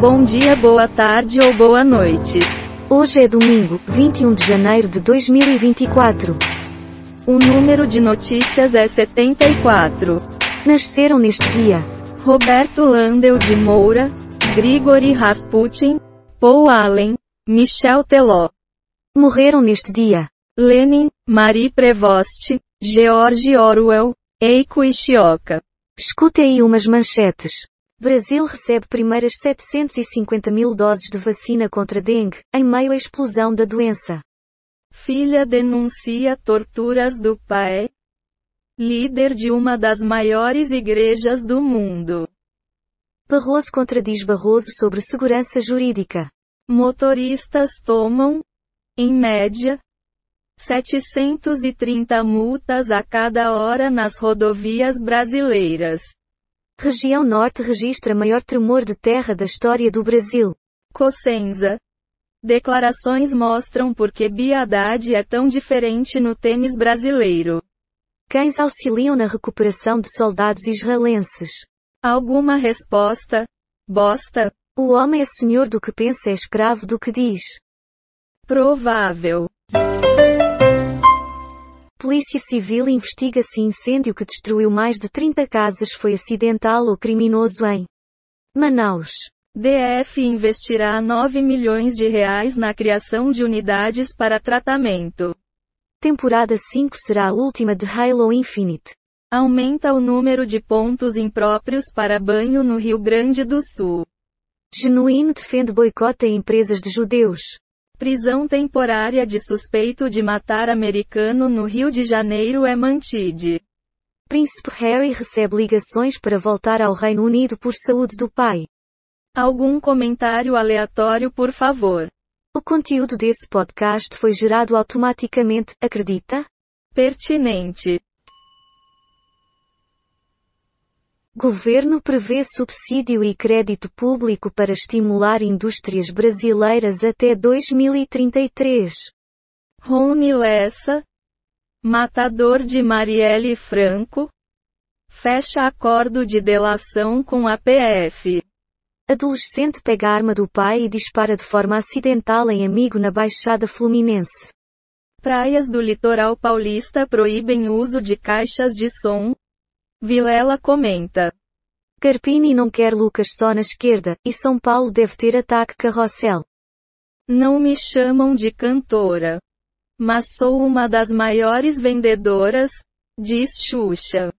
Bom dia, boa tarde ou boa noite. Hoje é domingo, 21 de janeiro de 2024. O número de notícias é 74. Nasceram neste dia Roberto Landel de Moura, Grigori Rasputin, Paul Allen, Michel Teló. Morreram neste dia Lenin, Marie Prevost, George Orwell, Eiko Ishioka. Escute aí umas manchetes. Brasil recebe primeiras 750 mil doses de vacina contra dengue, em meio à explosão da doença. Filha denuncia torturas do pai. Líder de uma das maiores igrejas do mundo. Barroso contradiz Barroso sobre segurança jurídica. Motoristas tomam, em média, 730 multas a cada hora nas rodovias brasileiras. Região Norte registra maior tremor de terra da história do Brasil. Cosenza. Declarações mostram por que Bia Haddad é tão diferente no tênis brasileiro. Cães auxiliam na recuperação de soldados israelenses. Alguma resposta? Bosta? O homem é senhor do que pensa é escravo do que diz. Provável. Polícia Civil investiga se incêndio que destruiu mais de 30 casas foi acidental ou criminoso em Manaus. DF investirá 9 milhões de reais na criação de unidades para tratamento. Temporada 5 será a última de Halo Infinite. Aumenta o número de pontos impróprios para banho no Rio Grande do Sul. Genuíno defende boicote a empresas de judeus. Prisão temporária de suspeito de matar americano no Rio de Janeiro é mantide. Príncipe Harry recebe ligações para voltar ao Reino Unido por saúde do pai. Algum comentário aleatório, por favor. O conteúdo desse podcast foi gerado automaticamente, acredita? Pertinente. Governo prevê subsídio e crédito público para estimular indústrias brasileiras até 2033. Rony Lessa. Matador de Marielle Franco. Fecha acordo de delação com a PF. Adolescente pega a arma do pai e dispara de forma acidental em amigo na Baixada Fluminense. Praias do litoral paulista proíbem uso de caixas de som. Vilela comenta. Carpini não quer Lucas só na esquerda, e São Paulo deve ter ataque carrossel. Não me chamam de cantora. Mas sou uma das maiores vendedoras, diz Xuxa.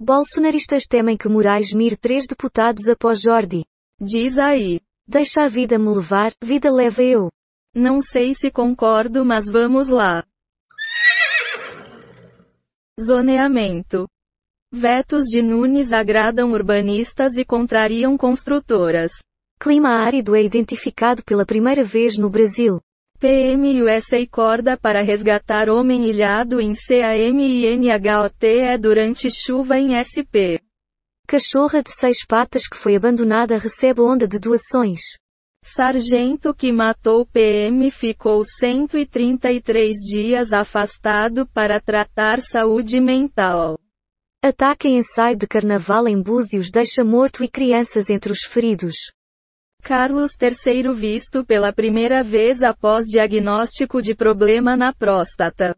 Bolsonaristas temem que Moraes mire três deputados após Jordi. Diz aí. Deixa a vida me levar, vida leva eu. Não sei se concordo, mas vamos lá. Zoneamento. Vetos de Nunes agradam urbanistas e contrariam construtoras. Clima árido é identificado pela primeira vez no Brasil. PM USA corda para resgatar homem ilhado em CAMINHOTE durante chuva em SP. Cachorra de seis patas que foi abandonada recebe onda de doações. Sargento que matou PM ficou 133 dias afastado para tratar saúde mental. Ataque em ensaio de carnaval em Búzios deixa morto e crianças entre os feridos. Carlos III visto pela primeira vez após diagnóstico de problema na próstata.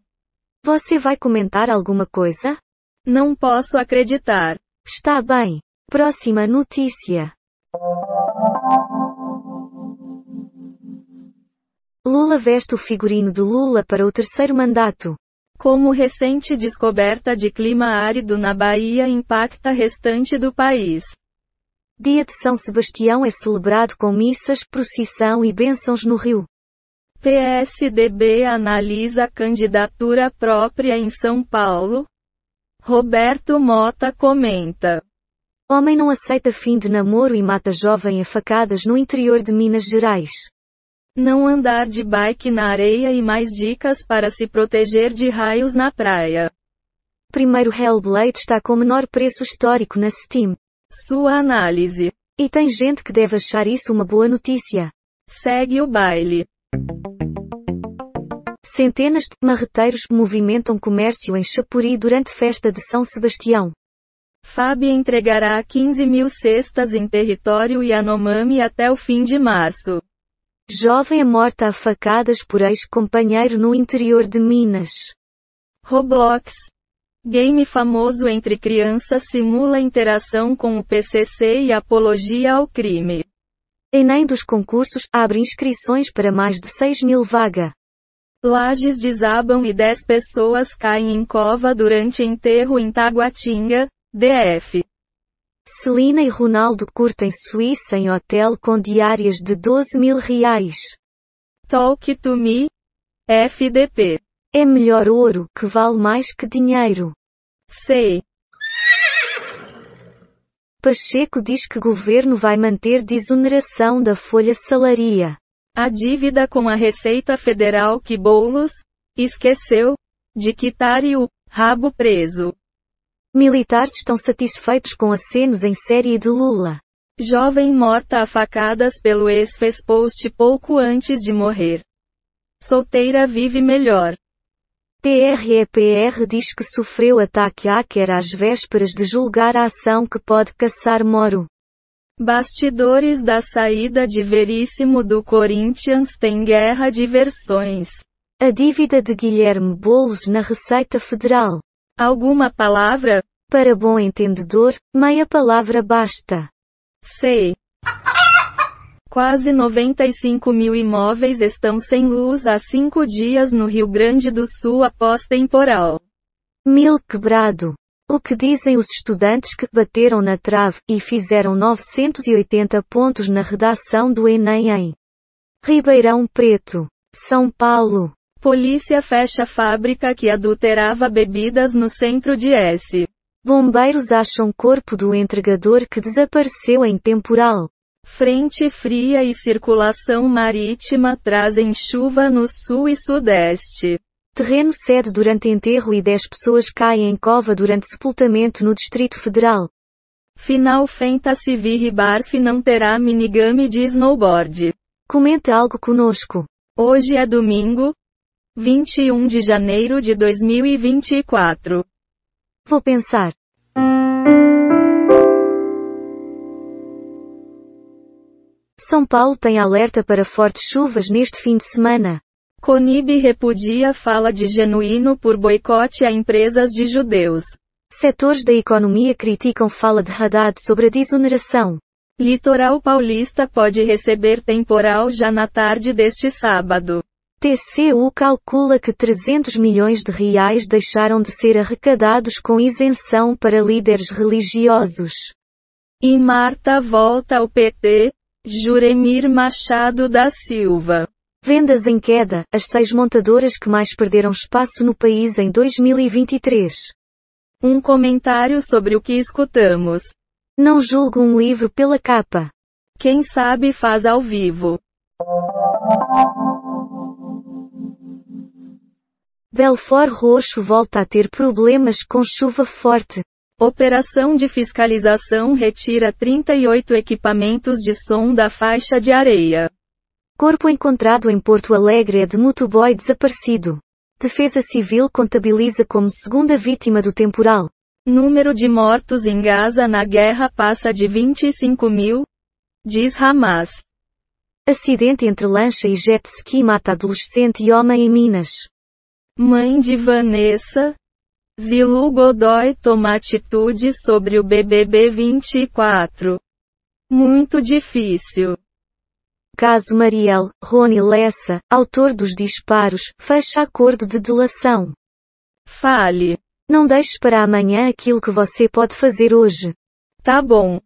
Você vai comentar alguma coisa? Não posso acreditar. Está bem. Próxima notícia. Lula veste o figurino de Lula para o terceiro mandato. Como recente descoberta de clima árido na Bahia impacta restante do país. Dia de São Sebastião é celebrado com missas, procissão e bênçãos no Rio. PSDB analisa candidatura própria em São Paulo. Roberto Mota comenta. Homem não aceita fim de namoro e mata jovem a facadas no interior de Minas Gerais. Não andar de bike na areia e mais dicas para se proteger de raios na praia. Primeiro Hellblade está com menor preço histórico na Steam. Sua análise. E tem gente que deve achar isso uma boa notícia. Segue o baile. Centenas de marreteiros movimentam comércio em Chapuri durante festa de São Sebastião. FAB entregará 15 mil cestas em território Yanomami até o fim de março. Jovem é morta a facadas por ex-companheiro no interior de Minas. Roblox. Game famoso entre crianças simula interação com o PCC e apologia ao crime. Enem dos concursos abre inscrições para mais de 6 mil vaga. Lajes desabam e 10 pessoas caem em cova durante enterro em Taguatinga, DF. Celina e Ronaldo curtem Suíça em hotel com diárias de 12 mil reais. Talk to me. FDP. É melhor ouro, que vale mais que dinheiro. Sei. Pacheco diz que governo vai manter desoneração da folha salaria. A dívida com a Receita Federal que Boulos esqueceu de quitar e o rabo preso. Militares estão satisfeitos com acenos em série de Lula. Jovem morta a facadas pelo ex fez post pouco antes de morrer. Solteira vive melhor. TREPR diz que sofreu ataque hacker às vésperas de julgar a ação que pode caçar Moro. Bastidores da saída de Veríssimo do Corinthians tem guerra de versões. A dívida de Guilherme Boulos na Receita Federal. Alguma palavra? Para bom entendedor, meia palavra basta. Sei. Quase 95 mil imóveis estão sem luz há cinco dias no Rio Grande do Sul após temporal. Mil quebrado. O que dizem os estudantes que bateram na trave e fizeram 980 pontos na redação do Enem em Ribeirão Preto, São Paulo. Polícia fecha fábrica que adulterava bebidas no centro de S. Bombeiros acham corpo do entregador que desapareceu em temporal. Frente fria e circulação marítima trazem chuva no sul e sudeste. Terreno cede durante enterro e 10 pessoas caem em cova durante sepultamento no Distrito Federal. Final Fantasy V Barf não terá minigame de snowboard. Comente algo conosco. Hoje é domingo, 21 de janeiro de 2024. Vou pensar. São Paulo tem alerta para fortes chuvas neste fim de semana. Conib repudia fala de genuíno por boicote a empresas de judeus. Setores da economia criticam fala de Haddad sobre a desoneração. Litoral paulista pode receber temporal já na tarde deste sábado. TCU calcula que 300 milhões de reais deixaram de ser arrecadados com isenção para líderes religiosos. E Marta volta ao PT, Juremir Machado da Silva. Vendas em queda, as seis montadoras que mais perderam espaço no país em 2023. Um comentário sobre o que escutamos. Não julgo um livro pela capa. Quem sabe faz ao vivo. Belfort Roxo volta a ter problemas com chuva forte. Operação de fiscalização retira 38 equipamentos de som da faixa de areia. Corpo encontrado em Porto Alegre é de motoboy desaparecido. Defesa Civil contabiliza como segunda vítima do temporal. Número de mortos em Gaza na guerra passa de 25 mil, diz Hamas. Acidente entre lancha e jet ski mata adolescente e homem em Minas. Mãe de Vanessa, Zilu Godoy toma atitude sobre o BBB 24. Muito difícil. Caso Mariel, Rony Lessa, autor dos disparos, fecha acordo de delação. Fale. Não deixes para amanhã aquilo que você pode fazer hoje. Tá bom.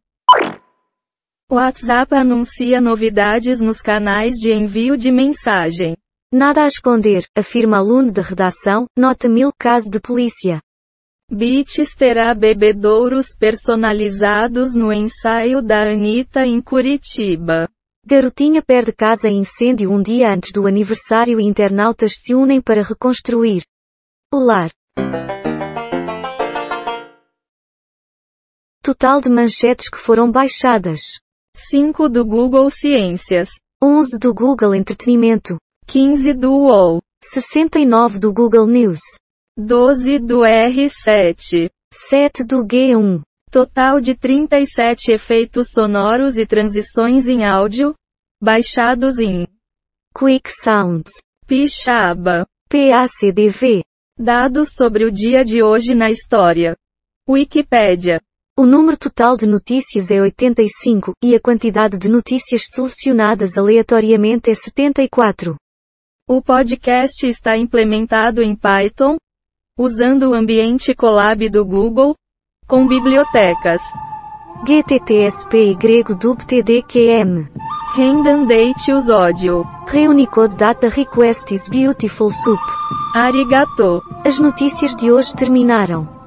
WhatsApp anuncia novidades nos canais de envio de mensagem. Nada a esconder, afirma aluno da redação, nota mil caso de polícia. Beats terá bebedouros personalizados no ensaio da Anitta em Curitiba. Garotinha perde casa em incêndio um dia antes do aniversário e internautas se unem para reconstruir. O lar. Total de manchetes que foram baixadas. 5 do Google Ciências. 11 do Google Entretenimento. 15 do UOL. 69 do Google News. 12 do R7. 7 do G1. Total de 37 efeitos sonoros e transições em áudio, baixados em Quick Sounds. Pixaba. PACDV. Dados sobre o dia de hoje na história. Wikipédia. O número total de notícias é 85, e a quantidade de notícias selecionadas aleatoriamente é 74. O podcast está implementado em Python, usando o ambiente Colab do Google, com bibliotecas GTTSPY-DUBTDQM. Random Date Use Audio. Reunicode Data Request is Beautiful Soup. Arigato. As notícias de hoje terminaram.